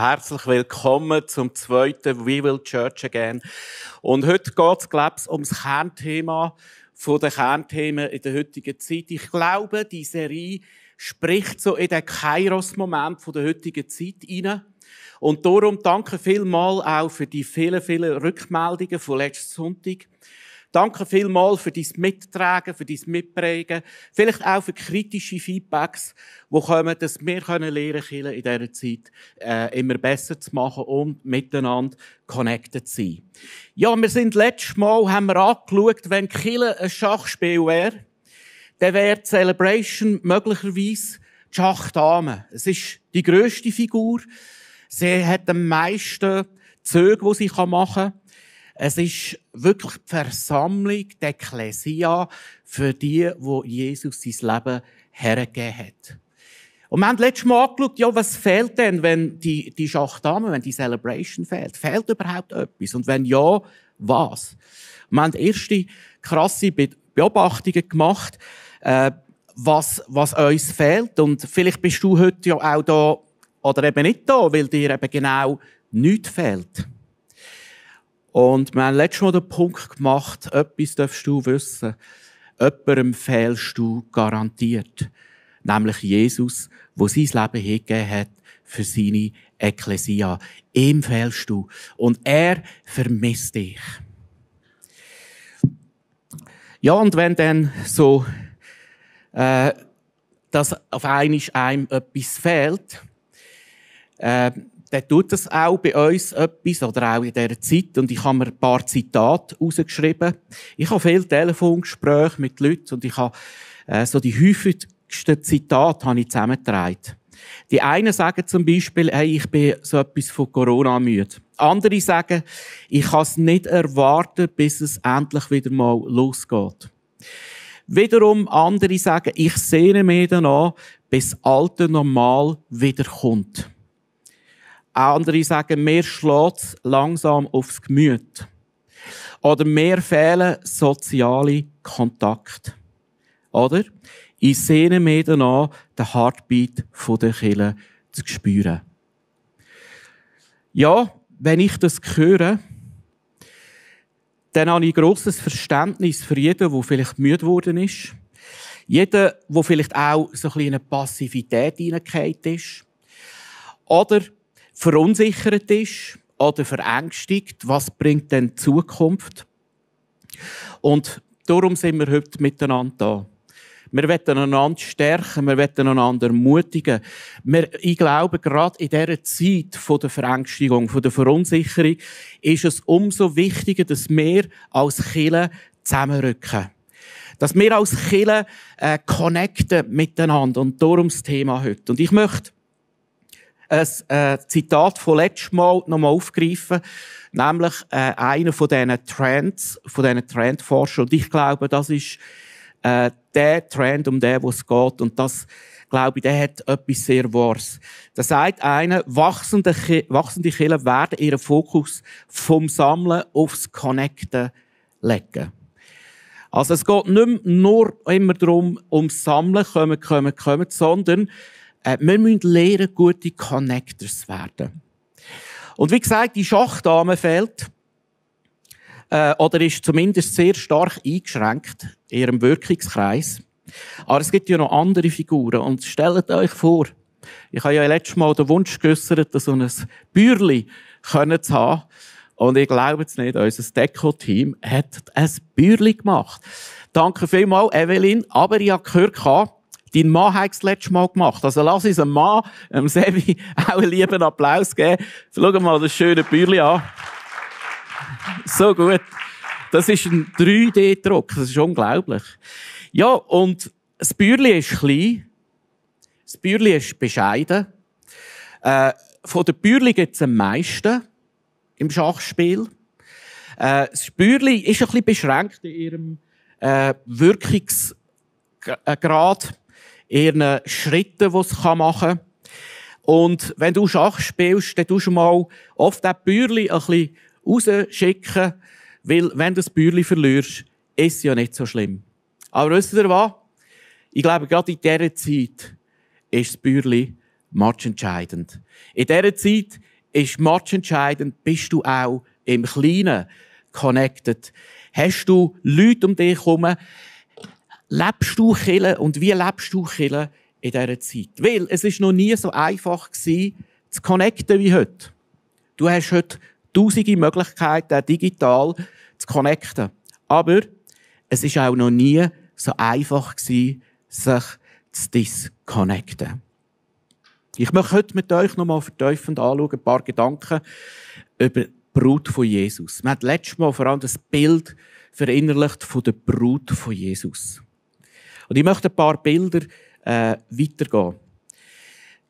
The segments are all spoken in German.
Herzlich willkommen zum zweiten We Will Church Again. Und heute geht es, glaube ich, ums Kernthema von den Kernthemen in der heutigen Zeit. Ich glaube, die Serie spricht so in den Kairos-Moment der heutigen Zeit hinein. Und darum danke vielmal auch für die vielen, vielen Rückmeldungen von letzten Sonntag. Danke vielmals für dein Mittragen, für dein Mitprägen. Vielleicht auch für kritische Feedbacks, die kommen, dass wir können lernen können, in dieser Zeit äh, immer besser zu machen und miteinander connected zu sein. Ja, wir sind letztes Mal, haben wir angeschaut, wenn Kille ein Schachspiel wäre, dann wäre die Celebration möglicherweise die Schachdame. Es ist die grösste Figur. Sie hat am meisten Züge, die sie machen kann. Es ist wirklich die Versammlung, die Ekklesia, für die, wo Jesus sein Leben hergegeben hat. Und wir haben letztes Mal angeschaut, ja, was fehlt denn, wenn die, die Schachdamen, wenn die Celebration fehlt? Fehlt überhaupt etwas? Und wenn ja, was? Wir haben erste krasse Beobachtungen gemacht, äh, was, was uns fehlt. Und vielleicht bist du heute ja auch da, oder eben nicht da, weil dir eben genau nichts fehlt. Und wir haben letztes Mal den Punkt gemacht, etwas darfst du wissen. Jemandem fehlst du garantiert. Nämlich Jesus, wo sein Leben hingegeben hat für seine Ekklesia. Ihm fehlst du. Und er vermisst dich. Ja, und wenn dann so, äh, dass auf einmal einem etwas fehlt, äh, dann tut das auch bei uns etwas, oder auch in dieser Zeit. Und ich habe mir ein paar Zitate rausgeschrieben. Ich habe viele Telefongespräche mit Leuten und ich habe äh, so die häufigsten Zitate habe ich zusammengetragen. Die einen sagen zum Beispiel, hey, ich bin so etwas von Corona müde. Andere sagen, ich kann es nicht erwarten, bis es endlich wieder mal losgeht. Wiederum andere sagen, ich sehne mich danach, bis alte Normal wieder kommt. Andere sagen, mir schlägt langsam aufs Gemüt. Oder mir fehlen soziale Kontakte. Oder? Ich sehne mir danach, den Heartbeat der Kille zu spüren. Ja, wenn ich das höre, dann habe ich grosses Verständnis für jeden, der vielleicht müde geworden ist. Jeder, der vielleicht auch so ein bisschen in eine Passivität hineingefallen ist. Oder verunsichert ist oder verängstigt, was bringt denn die Zukunft? Und darum sind wir heute miteinander da. Wir wollen einander stärken, wir wollen einander ermutigen. Wir, ich glaube, gerade in dieser Zeit von der Verängstigung, von der Verunsicherung, ist es umso wichtiger, dass wir als Kirche zusammenrücken. Dass wir als Kirche äh, connecten miteinander. Und darum das Thema heute. Und ich möchte ein äh, Zitat von letztes Mal nochmal aufgreifen, nämlich äh, einer von diesen Trends, von diesen Trendforschern. Und ich glaube, das ist äh, der Trend, um den es geht. Und das, glaube ich, der hat etwas sehr Wahres. Da sagt einer, wachsende, wachsende Kirchen werden ihren Fokus vom Sammeln aufs Connecten legen. Also es geht nicht nur immer darum, ums Sammeln, kommen, kommen, kommen, sondern äh, wir müssen lernen, gute Connectors werden. Und wie gesagt, die Schachdame fehlt, äh, oder ist zumindest sehr stark eingeschränkt in ihrem Wirkungskreis. Aber es gibt ja noch andere Figuren. Und stellt euch vor, ich habe ja letztes Mal den Wunsch geäussert, so ein Bürli können zu haben. Und ich glaube es nicht, unser Deko-Team hat ein Bürli gemacht. Danke vielmals, Evelyn. Aber ich habe gehört, Dein Mann hat es letztes Mal gemacht. Also lass uns einem Mann, einem Sebi, auch einen lieben Applaus geben. Schau mal das schöne Bürli an. So gut. Das ist ein 3D-Druck. Das ist unglaublich. Ja, und das Bürli ist klein. Das Bürli ist bescheiden. Äh, von den Bürli gibt es am meisten im Schachspiel. Äh, das Bürli ist ein bisschen beschränkt in ihrem äh, Wirkungsgrad ihren Schritten, die es machen kann. Und wenn du Schach spielst, dann tust du mal oft das Bürli ein bisschen rausschicken, weil wenn du das Bürli verlierst, ist es ja nicht so schlimm. Aber wisst ihr was? Ich glaube, gerade in dieser Zeit ist das Bürli matchentscheidend. In dieser Zeit ist matchentscheidend, bist du auch im Kleinen connected. Hast du Leute um dich herum? Lebst du Kille und wie lebst du Kille in dieser Zeit? Weil es ist noch nie so einfach gewesen, zu connecten wie heute. Du hast heute tausende Möglichkeiten, digital zu connecten. Aber es ist auch noch nie so einfach gewesen, sich zu disconnecten. Ich möchte heute mit euch nochmal vertiefend anschauen, ein paar Gedanken über die Brut von Jesus. Wir haben letztes Mal vor allem das Bild verinnerlicht von der Brut von Jesus. Und ich möchte ein paar Bilder äh, weitergehen.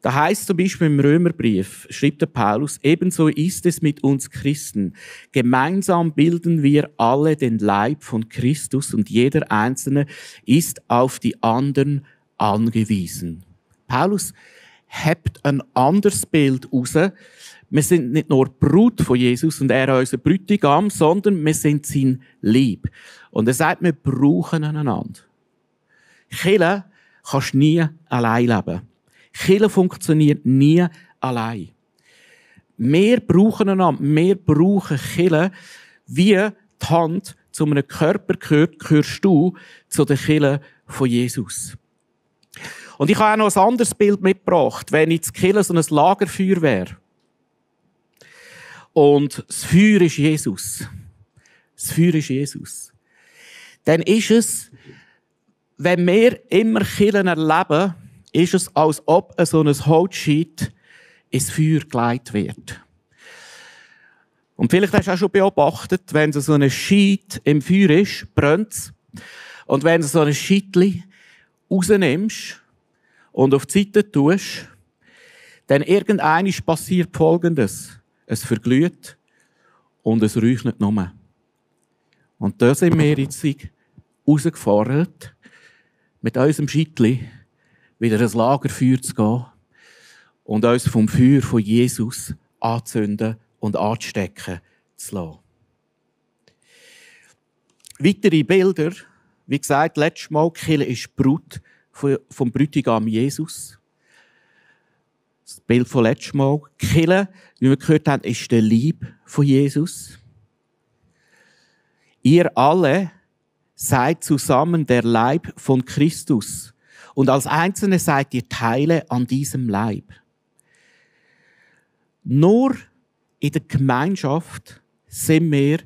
Da heißt zum Beispiel im Römerbrief, schreibt der Paulus, ebenso ist es mit uns Christen. Gemeinsam bilden wir alle den Leib von Christus und jeder Einzelne ist auf die anderen angewiesen. Paulus hebt ein anderes Bild raus. Wir sind nicht nur Brut von Jesus und er unser Brütigam, sondern wir sind sein Lieb. Und er sagt, wir brauchen einander. Kille kannst nie allein leben. Kille funktioniert nie allein. Wir brauchen einander. Wir brauchen Kille. Wie die Hand zu einem Körper gehört, gehörst du zu der Kille von Jesus. Und ich habe auch noch ein anderes Bild mitgebracht, wenn jetzt Kille so ein Lagerfeuer wäre. Und das Feuer ist Jesus. Das Feuer ist Jesus. Dann ist es, wenn wir immer Killen erleben, ist es, als ob so ein Holzscheit ins Feuer geleitet wird. Und vielleicht hast du auch schon beobachtet, wenn so eine Scheit im Feuer ist, brennt es. Und wenn du so ein Scheitli rausnimmst und auf die Seite tust, dann irgendein passiert Folgendes. Es verglüht und es räucht nicht nur. Und da sind wir jetzt rausgefordert, mit unserem Scheitli wieder ein Lagerfeuer zu gehen und uns vom Feuer von Jesus anzünden und anzustecken zu lassen. Weitere Bilder, wie gesagt, letztes Mal, Kille ist Brut vom Brütigam Jesus. Das Bild von letztes Mal. Kille, wie wir gehört haben, ist der Lieb von Jesus. Ihr alle seid zusammen der Leib von Christus und als Einzelne seid ihr Teile an diesem Leib. Nur in der Gemeinschaft sind wir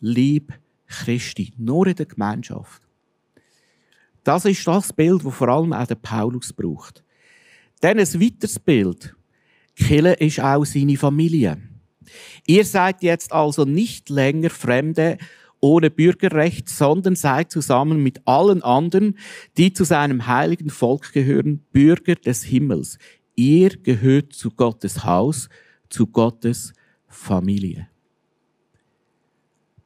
lieb Christi. Nur in der Gemeinschaft. Das ist das Bild, das vor allem auch der Paulus braucht. Dann ein weiteres Bild. Kille ist auch seine Familie. Ihr seid jetzt also nicht länger Fremde ohne Bürgerrecht, sondern seid zusammen mit allen anderen, die zu seinem heiligen Volk gehören, Bürger des Himmels. Ihr gehört zu Gottes Haus, zu Gottes Familie.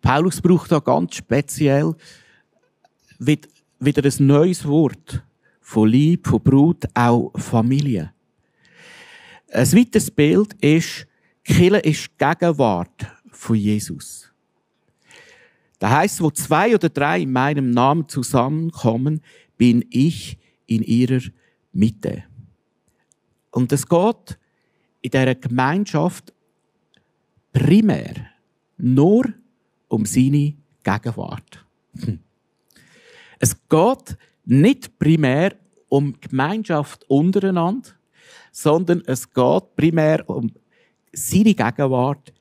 Paulus braucht da ganz speziell wieder ein neues Wort von Lieb, von Brut, auch Familie. Ein weiteres Bild ist, Kille ist Gegenwart von Jesus. Da heißt, wo zwei oder drei in meinem Namen zusammenkommen, bin ich in ihrer Mitte. Und es geht in dieser Gemeinschaft primär nur um seine Gegenwart. Hm. Es geht nicht primär um Gemeinschaft untereinander, sondern es geht primär um seine Gegenwart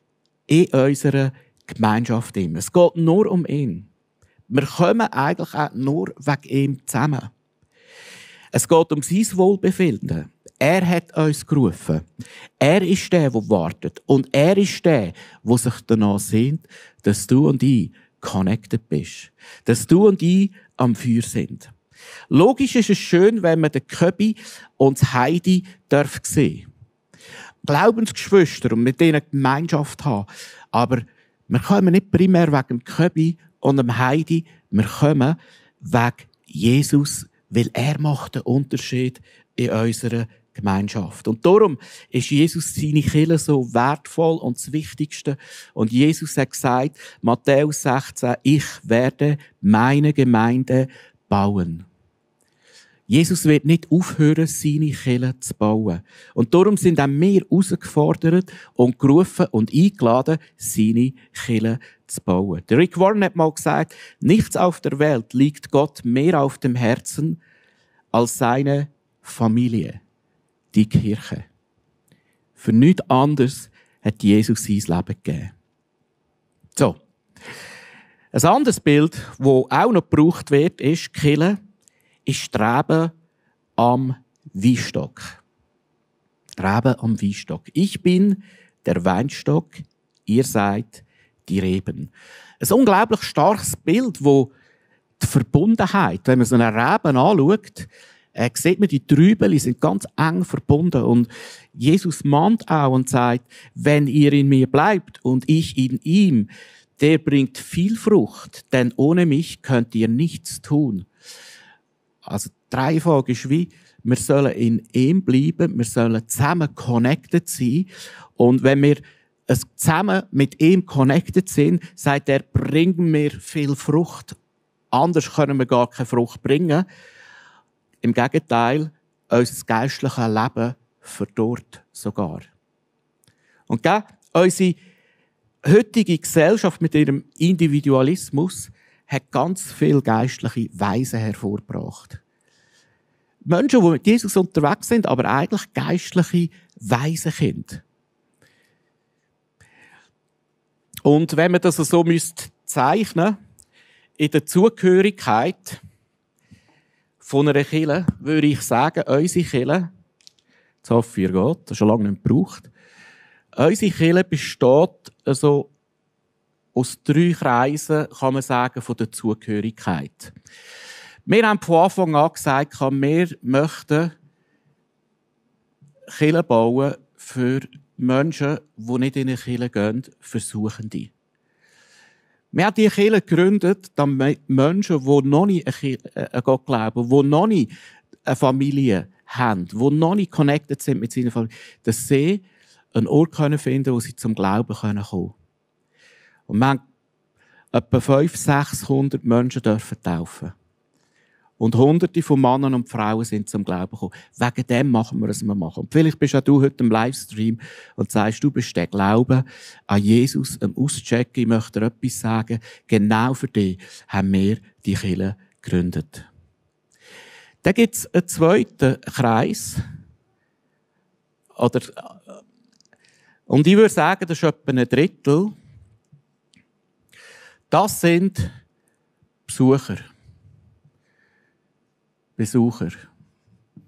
in unserer Gemeinschaft immer. Es geht nur um ihn. Wir kommen eigentlich auch nur wegen ihm zusammen. Es geht um sein Wohlbefinden. Er hat uns gerufen. Er ist der, der wartet. Und er ist der, der sich danach sehnt, dass du und ich connected bist. Dass du und ich am Feuer sind. Logisch ist es schön, wenn man den Köbi und das Heidi darf sehen. Glaubensgeschwister und mit denen Gemeinschaft haben. Aber wir kommen nicht primär wegen dem Köbi und dem Heidi, wir kommen wegen Jesus, weil er macht den Unterschied in unserer Gemeinschaft. Und darum ist Jesus seine Kirche so wertvoll und das Wichtigste. Und Jesus hat gesagt, Matthäus 16, ich werde meine Gemeinde bauen. Jesus wird nicht aufhören, seine Kirche zu bauen. Und darum sind auch wir herausgefordert und gerufen und eingeladen, seine Kirche zu bauen. Der Rick Warren hat mal gesagt, nichts auf der Welt liegt Gott mehr auf dem Herzen als seine Familie, die Kirche. Für nichts anderes hat Jesus sein Leben gegeben. So. Ein anderes Bild, das auch noch gebraucht wird, ist Kille, ist Streben am Weinstock. Streben am Weinstock. Ich bin der Weinstock, ihr seid die Reben. Ein unglaublich starkes Bild, wo die Verbundenheit, wenn man so eine Reben anschaut, äh, sieht man, die Trübeli sind ganz eng verbunden. Und Jesus mahnt auch und sagt, wenn ihr in mir bleibt und ich in ihm, der bringt viel Frucht, denn ohne mich könnt ihr nichts tun. Also drei Fragen ist wie, wir sollen in ihm bleiben, wir sollen zusammen connected sein. Und wenn wir zusammen mit ihm connected sind, sagt er, bringen wir viel Frucht. Anders können wir gar keine Frucht bringen. Im Gegenteil, unser geistliches Leben verdorrt sogar. Und gell, unsere heutige Gesellschaft mit ihrem Individualismus hat ganz viel geistliche Weise hervorgebracht. Menschen, die mit Jesus unterwegs sind, aber eigentlich geistliche Waisenkinder. Und wenn man das so müsste zeichnen in der Zugehörigkeit von einer Kille, würde ich sagen, unsere Kille, das hoffe ich, geht, das ist schon lange nicht gebraucht, unsere Kille besteht also aus drei Kreisen, kann man sagen, von der Zugehörigkeit. Wir haben von Anfang an gesagt, wir möchten Kirche bauen für Menschen, die nicht in eine Kirche gehen, versuchen die. Wir haben diese Kirche gegründet, damit Menschen, die noch nicht an Gott glauben, die noch nicht eine Familie haben, die noch nicht connected sind mit seiner Familie, dass sie einen Ort finden können, wo sie zum Glauben kommen können. Und wir haben etwa 500, 600 Menschen dürfen taufen. Und hunderte von Männern und Frauen sind zum Glauben gekommen. Wegen dem machen wir, was wir machen. Und vielleicht bist auch du heute im Livestream und sagst, du bist der Glaube an Jesus am Auschecken. Ich möchte dir etwas sagen. Genau für dich haben wir die Kirche gegründet. Dann gibt es einen zweiten Kreis. Oder, und ich würde sagen, das ist etwa ein Drittel. Das sind Besucher. Besucher.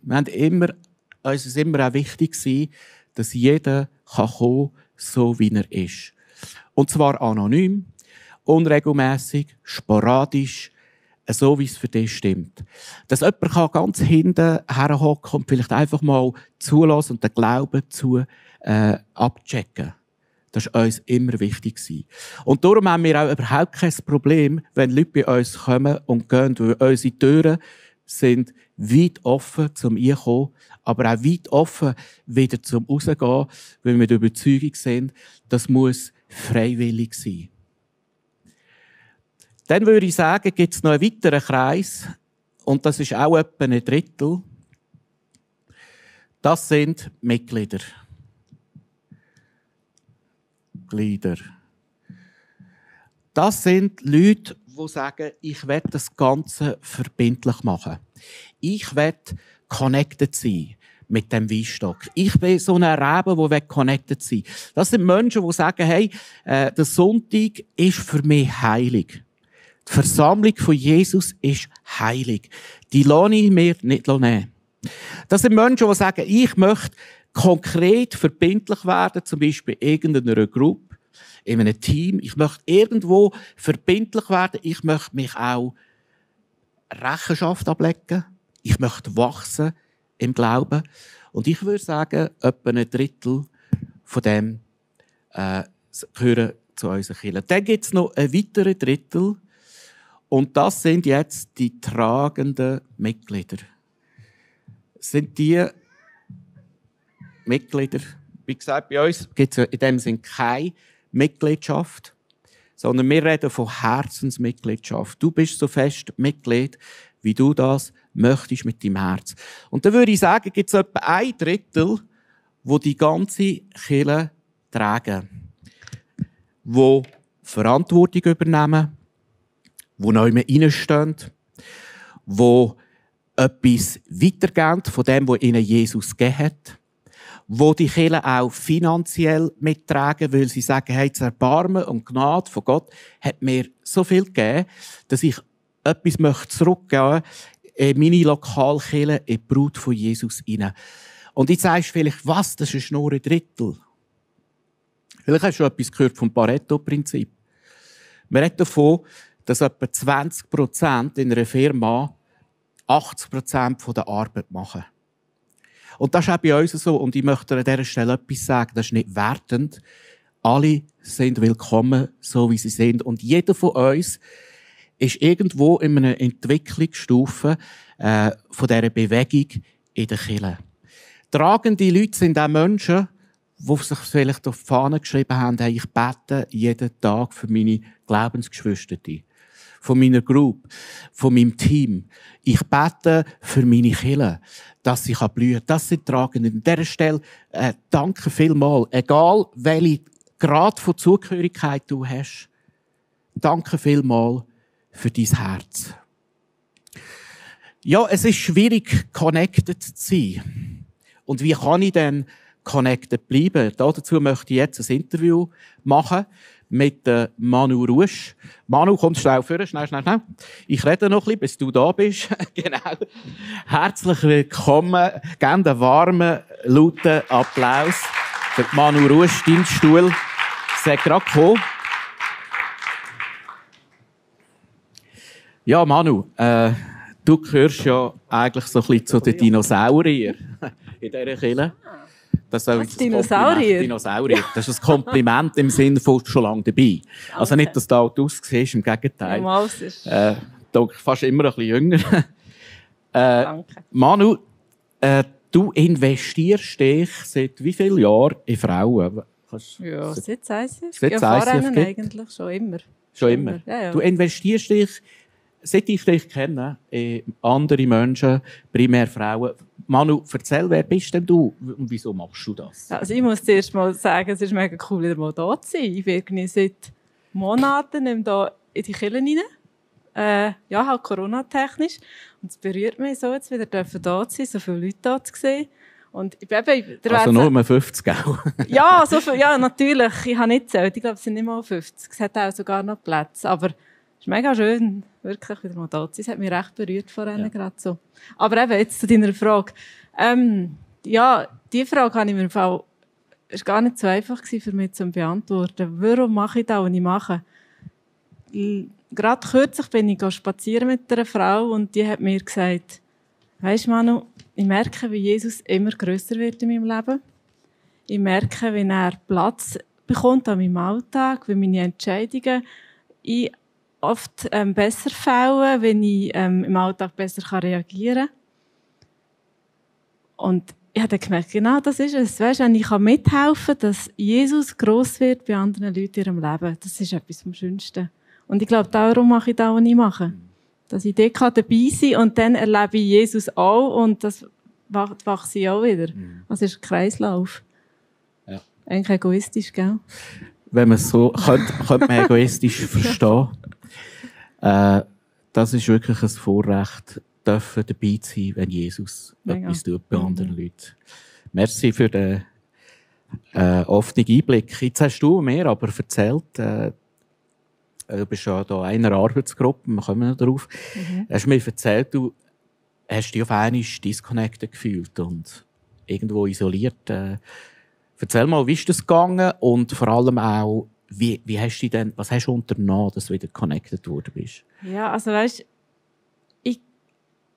Wir haben immer, uns ist immer auch wichtig gewesen, dass jeder kann kommen, so wie er ist. Und zwar anonym, unregelmäßig, sporadisch, so wie es für dich stimmt. Dass jemand kann ganz hinten herhocken und vielleicht einfach mal zulassen und den Glauben zu äh, abchecken. Das war uns immer wichtig. Und darum haben wir auch überhaupt kein Problem, wenn Leute bei uns kommen und gehen, weil unsere Türen sind weit offen zum Einkommen, aber auch weit offen wieder zum Rausgehen, weil wir der Überzeugung sind, das muss freiwillig sein. Dann würde ich sagen, gibt es noch einen weiteren Kreis, und das ist auch etwa ein Drittel. Das sind Mitglieder. Mitglieder. Das sind Leute, die sagen, ich werde das Ganze verbindlich machen. Ich werde connected sein mit dem Weinstock. Ich bin so ein Rebe, der connected sein Das sind Menschen, die sagen, hey, äh, der Sonntag ist für mich heilig. Die Versammlung von Jesus ist heilig. Die lohne ich mir nicht nehmen. Das sind Menschen, die sagen, ich möchte konkret verbindlich werden, zum Beispiel in irgendeiner Gruppe, in einem Team. Ich möchte irgendwo verbindlich werden. Ich möchte mich auch Rechenschaft ablegen. Ich möchte wachsen im Glauben. Und ich würde sagen, etwa ein Drittel von dem äh, gehören zu unseren Kirche. Dann gibt es noch ein weiteres Drittel. Und das sind jetzt die tragenden Mitglieder. Sind die Mitglieder, wie gesagt, bei uns gibt es in dem Sinne keine Mitgliedschaft, sondern wir reden von Herzensmitgliedschaft. Du bist so fest Mitglied, wie du das möchtest mit deinem Herz. Und dann würde ich sagen, gibt es etwa ein Drittel, wo die ganze Kille tragen, wo Verantwortung übernehmen, wo neu reinstehen, wo etwas weitergeben von dem, was ihnen Jesus gegeben hat, wo die Kirche auch finanziell mittragen, weil sie sagen, hey, das Erbarmen und Gnade von Gott hat mir so viel gegeben, dass ich etwas möchte zurückgeben in meine Lokalkirche, in die Brut von Jesus hinein. Und jetzt sagst du vielleicht, was, das ist nur ein Drittel. Vielleicht hast du etwas gehört vom Pareto-Prinzip. Man redet davon, dass etwa 20% in einer Firma 80% der Arbeit machen. Und das ist auch bei uns so. Und ich möchte an dieser Stelle etwas sagen. Das ist nicht wertend. Alle sind willkommen, so wie sie sind. Und jeder von uns ist irgendwo in einer Entwicklungsstufe äh, von dieser Bewegung in der Kirche. Tragende Leute sind auch Menschen, die sich vielleicht auf die Fahne geschrieben haben, hey, ich bete jeden Tag für meine Glaubensgeschwister von meiner Group, von meinem Team. Ich bete für meine Kinder, dass sie blühen kann. Das sind Tragende. An dieser Stelle äh, danke vielmals. Egal, welche Grad von Zugehörigkeit du hast, danke vielmals für dein Herz. Ja, es ist schwierig, connected zu sein. Und wie kann ich denn connected bleiben? Dazu möchte ich jetzt ein Interview machen mit äh, Manu Rusch. Manu, komm schnell vor, schnell, schnell, schnell. Ich rede noch ein bisschen, bis du da bist. genau. Herzlich willkommen. Gerne einen warmen, lauten Applaus für Manu Rusch, Dienststuhl. Sehr gerade gekommen. Ja, Manu, äh, du gehörst ja eigentlich so ein bisschen zu den Dinosauriern in dieser Kille. Das ist Dinosaurier. Dinosaurier. Das ist ein Kompliment im Sinne von schon lange dabei. Danke. Also nicht, dass du alt aussiehst, im Gegenteil. Ja, ist... äh, fast immer ein bisschen jünger. äh, Danke. Manu, äh, du investierst dich seit wie vielen Jahren in Frauen? ja, seit ICF. Seit ja, eigentlich schon immer. Schon immer? Ja, ja. Du investierst dich seit ich dich kenne, äh, andere Menschen, primär Frauen. Manu, erzähl, wer bist denn du und wieso machst du das? Also ich muss zuerst mal sagen, es ist mega cool, wieder mal da zu sein. Ich bin seit Monaten in die Kirche rein. Äh, ja, halt Corona-technisch. Und es berührt mich so, jetzt wieder da zu sein, so viele Leute da zu sehen. Und ich bin eben, also nur mal 50, auch. ja, so viel, ja, natürlich. Ich habe nicht gezählt. Ich glaube, es sind nicht mal 50. Es hat auch sogar noch Plätze. Aber ist mega schön, wirklich wieder mal da zu sein. Es hat mich recht berührt vorhin ja. gerade so. Aber eben, jetzt zu deiner Frage. Ähm, ja, die Frage habe ich mir im Fall, ist gar nicht so einfach für mich zu beantworten. Warum mache ich das, was ich mache? Gerade kürzlich bin ich spazieren mit einer Frau und die hat mir gesagt, weisst Manu, ich merke, wie Jesus immer größer wird in meinem Leben. Ich merke, wie er Platz bekommt an meinem Alltag, wie meine Entscheidungen ich oft ähm, besser fällen, wenn ich ähm, im Alltag besser kann reagieren kann. Und ich habe gemerkt, genau das ist es. Weißt, wenn ich mithelfen kann, dass Jesus gross wird bei anderen Leuten in ihrem Leben, das ist etwas vom Schönsten. Und ich glaube, darum mache ich das, was ich mache. Dass ich dort dabei sein kann und dann erlebe ich Jesus auch und das wachse ich auch wieder. Mhm. Es ist ein Kreislauf. Ja. Eigentlich egoistisch, gell? Wenn man es so könnte, könnte man egoistisch verstehen. Äh, das ist wirklich ein Vorrecht, dürfen dabei zu sein, wenn Jesus Mega. etwas tut bei anderen mhm. Leuten. Merci für den äh, offenen Einblick. Jetzt hast du mir aber erzählt, äh, du bist ja da in einer Arbeitsgruppe, wir kommen noch darauf. Mhm. Hast mir erzählt, du hast dich auf einmal disconnected gefühlt und irgendwo isoliert. Äh, erzähl mal, wie ist das gegangen und vor allem auch, wie, wie hast du denn, was hast du unternommen, dass du wieder connected worden bist? Ja, also weißt, ich,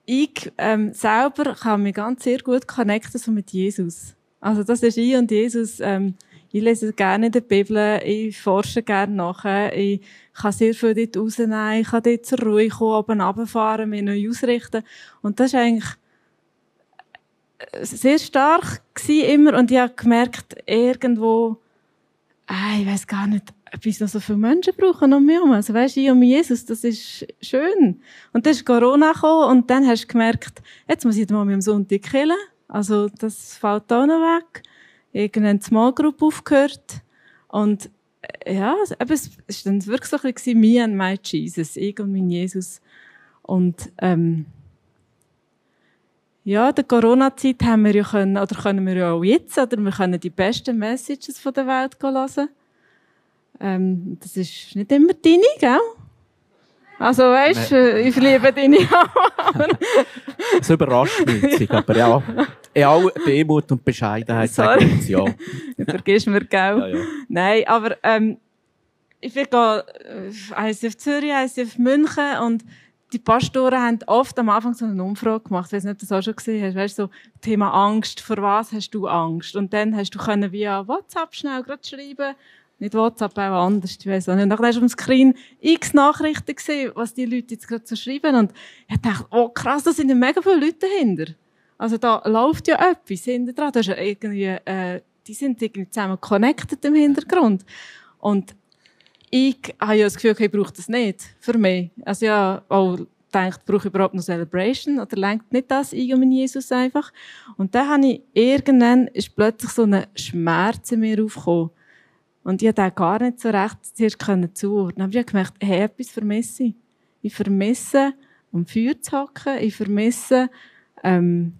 ich ähm, selber kann mich ganz sehr gut connecten so mit Jesus. Also das ist ich und Jesus. Ähm, ich lese gerne in der Bibel, ich forsche gerne nachher, ich kann sehr viel dort rausnehmen, ich kann dort zur Ruhe kommen, oben runterfahren, mich neu ausrichten. Und das ist eigentlich äh, sehr stark gewesen immer und ich habe gemerkt, irgendwo, ah, ich weiß gar nicht, bis noch so viele Menschen brauchen um mich herum. Also weisst, ich und Jesus, das ist schön. Und dann ist Corona gekommen und dann hast du gemerkt, jetzt muss ich mal dem Sonntag killen. Also das fällt auch noch weg. Irgendeine Small Group aufgehört. Und äh, ja, eben, es war dann wirklich so ein bisschen me and my Jesus, ich und mein Jesus. Und ähm, ja, in der Corona-Zeit haben wir ja können, oder können wir ja auch jetzt, oder wir können die besten Messages von der Welt hören. Ähm, das ist nicht immer deine, gell? Also weißt, nee. ich liebe deine auch. das überrascht mich, aber ja, in aller Demut und Bescheidenheit Sorry. sagen ja. Vergiss mir, gell? Ja, ja. Nein, aber ähm, ich will gehen, äh, auf Zürich, eins auf München und die Pastoren haben oft am Anfang so eine Umfrage gemacht. Ich weiß nicht, ob du das auch schon gesehen hast. Weißt du, so Thema Angst. Vor was hast du Angst? Und dann hast du können via WhatsApp schnell gerade schreiben. Nicht WhatsApp, auch anders. Ich weiß auch nicht. Und dann hast du auf dem Screen x Nachrichten gesehen, was die Leute jetzt gerade so schreiben. Und ich dachte, oh krass, da sind ja mega viele Leute dahinter. Also da läuft ja etwas hinter dran. Da ist ja irgendwie, äh, die sind irgendwie zusammen connected im Hintergrund. Und ich habe ja das Gefühl, ich brauche das nicht für mich. Also ja, auch gedacht, brauche ich überhaupt noch Celebration oder lenkt nicht das ich mein Jesus einfach? Und dann habe ich, irgendwann ist plötzlich so ein Schmerz in mir aufgekommen. Und ich konnte gar nicht so recht zuerst zuordnen. Dann habe ich gemerkt, hey, etwas vermisse ich. Ich vermisse, um Feuer zu hocken. Ich vermisse, ähm,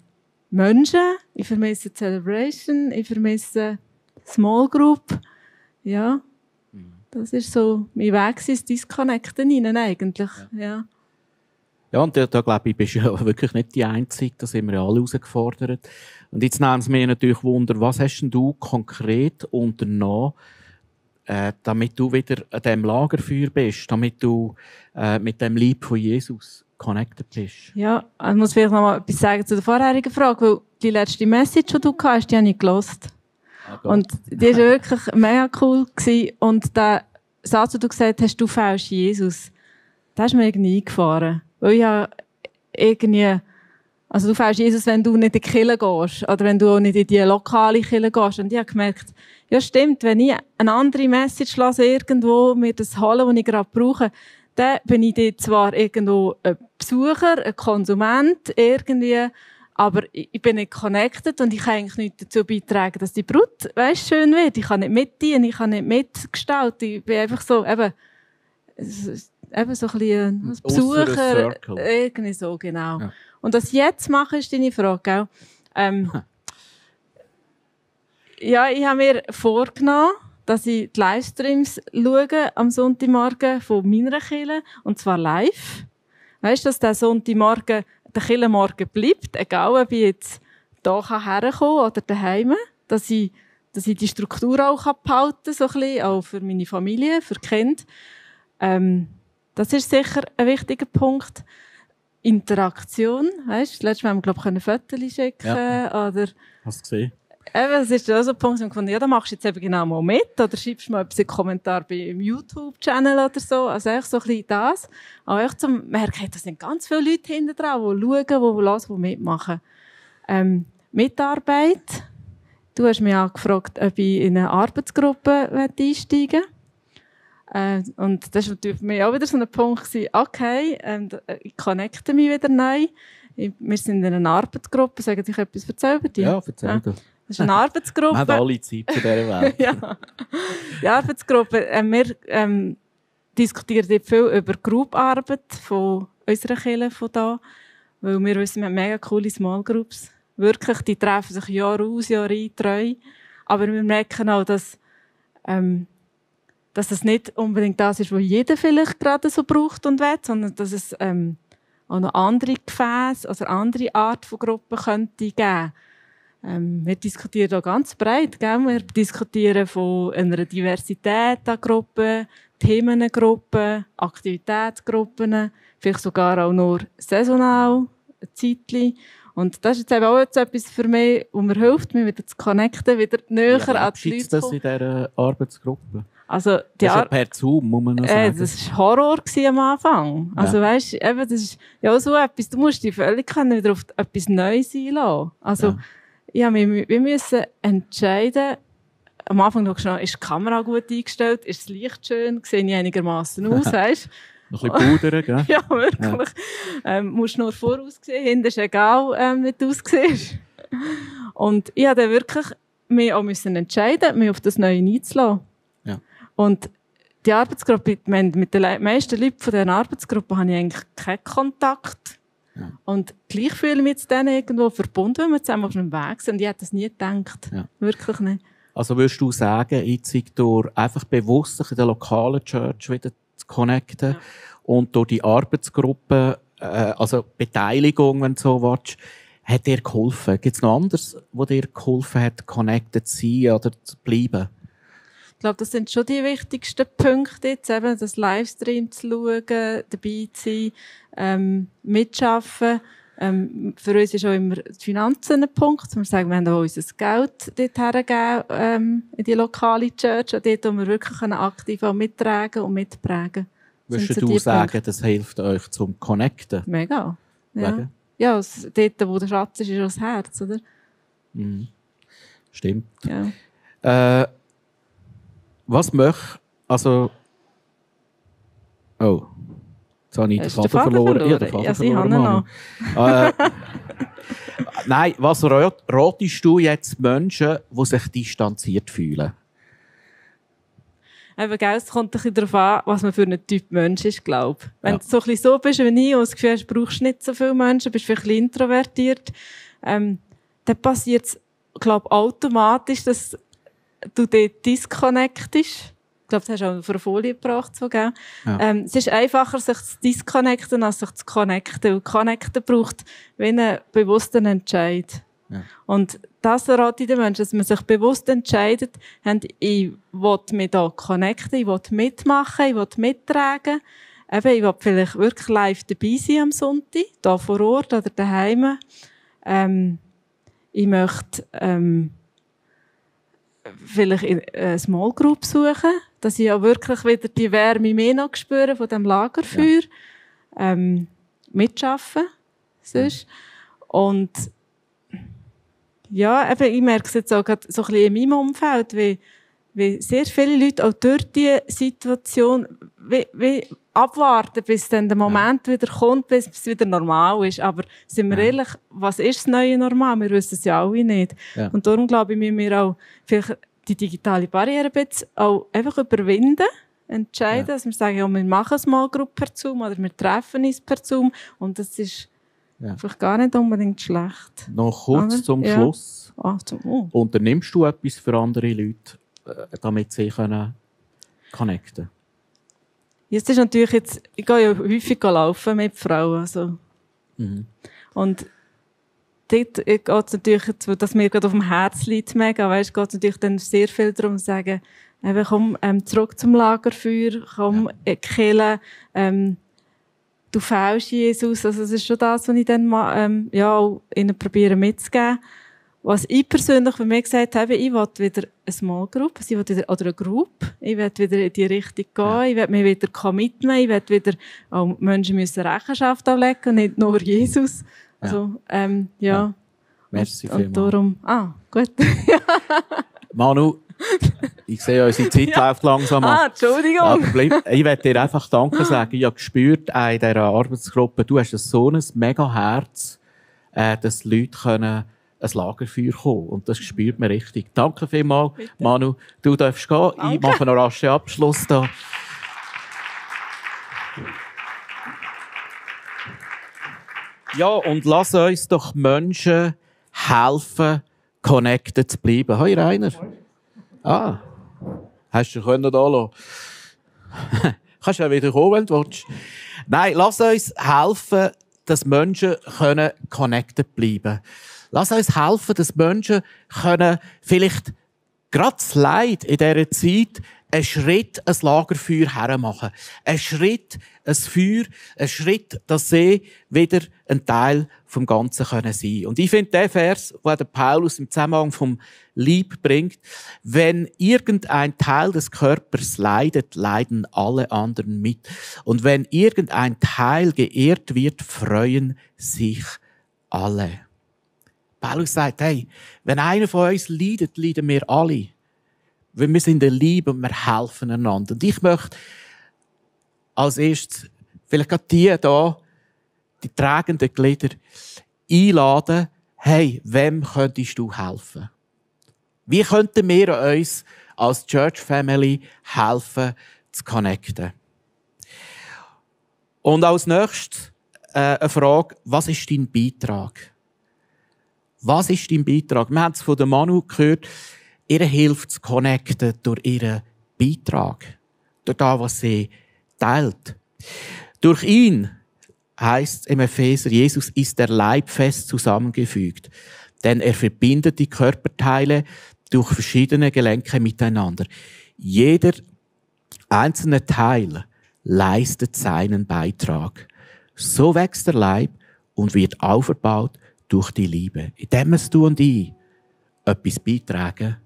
Menschen. Ich vermisse Celebration. Ich vermisse Small Group. Ja. Das ist so mein Weg ins Disconnecten hinein eigentlich. Ja. ja. Ja, und da, da glaube ich, bist du ja wirklich nicht die Einzige, da sind wir ja alle herausgefordert. Und jetzt nehmen es mir natürlich Wunder, was hast denn du konkret unternommen, äh, damit du wieder an diesem Lagerfeuer bist, damit du äh, mit dem Lieb von Jesus connected bist? Ja, ich muss vielleicht noch mal etwas sagen zu der vorherigen Frage, weil die letzte Message, die du hast, die habe ich gelost. Und die war wirklich mega cool. Gewesen. Und der Satz, den du gesagt hast, du fällst Jesus, der ist mir irgendwie eingefahren. Weil ich ja irgendwie, also du fällst Jesus, wenn du nicht in die Kirche gehst. Oder wenn du auch nicht in die lokale Kirche gehst. Und ich habe gemerkt, ja stimmt, wenn ich eine andere Message lasse irgendwo, mir das holen, was ich gerade brauche, dann bin ich dort zwar irgendwo ein Besucher, ein Konsument, irgendwie, aber ich bin nicht connected und ich kann eigentlich nicht dazu beitragen, dass die Brut, weißt, schön wird. Ich kann nicht mitdienen, ich kann nicht mitgestalten. Ich bin einfach so, eben, eben so ein bisschen ein Besucher. Irgendwie so, genau. Ja. Und was ich jetzt mache, ist deine Frage, gell? Ähm, ja, ich habe mir vorgenommen, dass ich die Livestreams schaue am Sonntagmorgen von meiner Kirche, und zwar live. Weißt du, dass der Sonntagmorgen der Killenmorgen bleibt, egal ob ich jetzt hier herkommen oder daheim, dass ich, dass ich die Struktur auch behalten kann, so ein bisschen, auch für meine Familie, für die Kinder. Ähm, das ist sicher ein wichtiger Punkt. Interaktion, weißt du, letztes Mal haben wir, glaube ich, Fotos schicken ja. oder... Hast du gesehen? Eben, das ist auch so ein Punkt, wo ich fand, ja, da machst du jetzt eben genau mal mit oder schreibst mal einen Kommentar beim YouTube-Channel oder so. Also echt so ein bisschen das. Aber echt zum merken, da sind ganz viele Leute hinter dran, die schauen, die hören, die mitmachen. Ähm, Mitarbeit. Du hast mich auch gefragt, ob ich in eine Arbeitsgruppe einsteigen äh, und das war natürlich für mich auch wieder so ein Punkt, okay, ähm, ich connecte mich wieder neu. Wir sind in einer Arbeitsgruppe. Sagen Sie etwas erzählen über dich? Ja, erzähl ja. Das ist eine Arbeitsgruppe. Wir haben alle Zeit zu dieser Welt. ja. Die Arbeitsgruppe, äh, wir ähm, diskutieren dort viel über Grouparbeit von unserer Kirche von da, weil wir wissen, wir haben mega coole Small Groups. Wirklich, die treffen sich Jahr aus, Jahr ein, treu. Aber wir merken auch, dass, ähm, dass das nicht unbedingt das ist, was jeder vielleicht gerade so braucht und will, sondern dass es ähm, auch noch andere Gefäße, also andere Art von Gruppen könnte geben ähm, wir diskutieren da ganz breit. Gell? Wir diskutieren von einer Diversität an Gruppen, Themengruppen, Aktivitätsgruppen, vielleicht sogar auch nur saisonal, ein Zeitchen. Und das ist jetzt eben auch jetzt etwas für mich, wo mir hilft, mich wieder zu connecten, wieder näher ja, an die Leute das in dieser Arbeitsgruppe? Also, die das ist ja per Zoom, muss man noch sagen. Äh, das war Horror am Anfang. Also, ja. weißt, eben, das ist ja so etwas, du musst dich völlig wieder auf etwas Neues einlassen. Also, ja habe mich, wir müssen entscheiden, am Anfang noch, ist die Kamera gut eingestellt, ist das Licht schön, sehe ich einigermaßen aus, weißt Noch ein bisschen pudern, gell? Ja, wirklich. Ja. Ähm, musst nur voraussehen, hinten ist egal, ähm, wie du aussiehst. Und ich musste wirklich mich auch müssen entscheiden, mich auf das Neue einzulassen. Ja. Und die Arbeitsgruppe, mit den meisten Leuten von dieser Arbeitsgruppe habe ich eigentlich keinen Kontakt. Ja. Und gleich fühle ich mich mit denen irgendwo verbunden, wenn wir zusammen auf einem Weg sind. Und ich hätte das nie gedacht. Ja. Wirklich nicht. Also würdest du sagen, jetzt durch einfach bewusst sich in der lokalen Church wieder zu connecten ja. und durch die Arbeitsgruppe, äh, also Beteiligung, wenn du so willst, hat dir geholfen? Gibt es noch anderes, wo dir geholfen hat, connected zu sein oder zu bleiben? Ich glaube, das sind schon die wichtigsten Punkte jetzt, eben das Livestream zu schauen, dabei zu sein, ähm, mitschaffen. Ähm, für uns ist auch immer die Finanzen ein Punkt. Wir sagen, wir haben auch unser Geld dort hergegeben, ähm, in die lokale Church, und dort, wo wir wirklich aktiv auch mittragen und mitprägen Würdest du sagen, Punkte. das hilft euch zum Connecten? Mega. Ja, Wegen? ja dort, wo der Schatz ist, ist auch das Herz, oder? Mhm. Stimmt. Ja. Äh, was möchte, also, oh, jetzt habe ich den Vater, Vater verloren. verloren. Ja, den Vater ja, verloren. haben äh, nein, was ratest du jetzt Menschen, die sich distanziert fühlen? Eben, gell, es kommt ein bisschen darauf an, was man für ein Typ Mensch ist, glaube ich. Wenn Ja. du so ein bisschen so bist wie ich und das Gefühl hast, du brauchst nicht so viele Menschen, bist vielleicht ein bisschen introvertiert, ähm, dann passiert es, glaube ich, automatisch, dass du dort disconnectest. Ich glaube, das hast du auch auf einer Folie gebracht, so? Ja. Ähm, es ist einfacher, sich zu disconnecten, als sich zu connecten. Und connecten braucht wie einen bewussten Entscheid. Ja. Und das rate ich den Menschen, dass man sich bewusst entscheidet, ich will mich da connecten, ich will mitmachen, ich will mittragen. Eben, ich will vielleicht wirklich live dabei sein am Sonntag, da vor Ort oder daheim. Ähm, ich möchte, ähm, vielleicht in eine Small Group suchen, dass ich auch wirklich wieder die Wärme mehr noch spüre von dem Lagerfeuer. Ähm, mitschaffen, sonst. Und, ja, eben, ich merke es jetzt auch gerade so ein bisschen in meinem Umfeld, wie, wie sehr viele Leute auch durch diese Situation wie, wie abwarten, bis dann der Moment wieder kommt, bis es wieder normal ist. Aber sind wir Ja. ehrlich, was ist das neue Normal? Wir wissen es ja alle nicht. Ja. Und darum glaube ich, müssen wir auch vielleicht die digitale Barriere auch einfach überwinden, entscheiden, Ja. dass wir sagen, ja, wir machen es mal Gruppe per Zoom oder wir treffen uns per Zoom. Und das ist Ja. vielleicht gar nicht unbedingt schlecht. Noch kurz Oder? zum Ja. Schluss. Ah, zum, oh. Unternimmst du etwas für andere Leute, äh, damit sie können connecten Jetzt ist natürlich jetzt, ich gehe ja häufig laufen mit Frauen, also. Mhm. Und dort geht es natürlich, jetzt, weil das mir gerade auf dem Herz liegt, mega, weißt, geht es natürlich dann sehr viel darum, zu sagen, eben, komm, ähm, zurück zum Lagerfeuer, komm, ja. Kille, ähm, du fehlst Jesus, also das ist schon das, was ich dann ähm, ja, auch ihnen probiere mitzugeben. Was ich persönlich für mich gesagt habe, ich will wieder eine Small Group, ich will wieder, oder eine Group, ich will wieder in die Richtung gehen, Ja. ich will mich wieder committen, ich will wieder, auch Menschen müssen Rechenschaft ablegen, nicht nur Jesus. Also, ähm, ja. Ja. Merci und, und darum, ah, gut. Manu, ich sehe, unsere Zeit Ja. läuft langsam ah, ab. Entschuldigung. Aber bleib, ich werde dir einfach Danke sagen. Ich habe gespürt in dieser Arbeitsgruppe, du hast so ein mega Herz, äh, dass Leute können ein Lagerfeuer kommen Und das spürt man richtig. Danke vielmals, Bitte. Manu. Du darfst gehen. Ich Danke. mache noch rasch den Abschluss da. Ja, und lass uns doch Menschen helfen, connected zu bleiben. Hoi, Rainer. Ah, hast du können da lassen? Kannst ja wieder kommen, wenn du willst. Nein, lass uns helfen, dass Menschen können connected bleiben. Lass uns helfen, dass Menschen können vielleicht gerade das Leid in dieser Zeit einen Schritt ein Lagerfeuer hermachen. Ein Schritt, ein Feuer, ein Schritt, dass sie wieder ein Teil vom Ganzen können sein. Und ich finde den Vers, der Paulus im Zusammenhang vom Lieb bringt, wenn irgendein Teil des Körpers leidet, leiden alle anderen mit. Und wenn irgendein Teil geehrt wird, freuen sich alle. Paulus sagt, hey, wenn einer von uns leidet, leiden wir alle. Weil wir sind in der Liebe und wir helfen einander. Und ich möchte als erstes vielleicht gerade die da, die tragenden Glieder, einladen, hey, wem könntest du helfen? Wie könnten wir uns als Church Family helfen, zu connecten? Und als nächstes äh, eine Frage, was ist dein Beitrag? Was ist dein Beitrag? Wir haben es von der Manu gehört, ihr hilft zu connecten durch ihren Beitrag. Durch das, was sie teilt. Durch ihn heißt im Epheser, Jesus ist der Leib fest zusammengefügt. Denn er verbindet die Körperteile durch verschiedene Gelenke miteinander. Jeder einzelne Teil leistet seinen Beitrag. So wächst der Leib und wird aufgebaut durch die Liebe. Indem es du und ich etwas beitragen,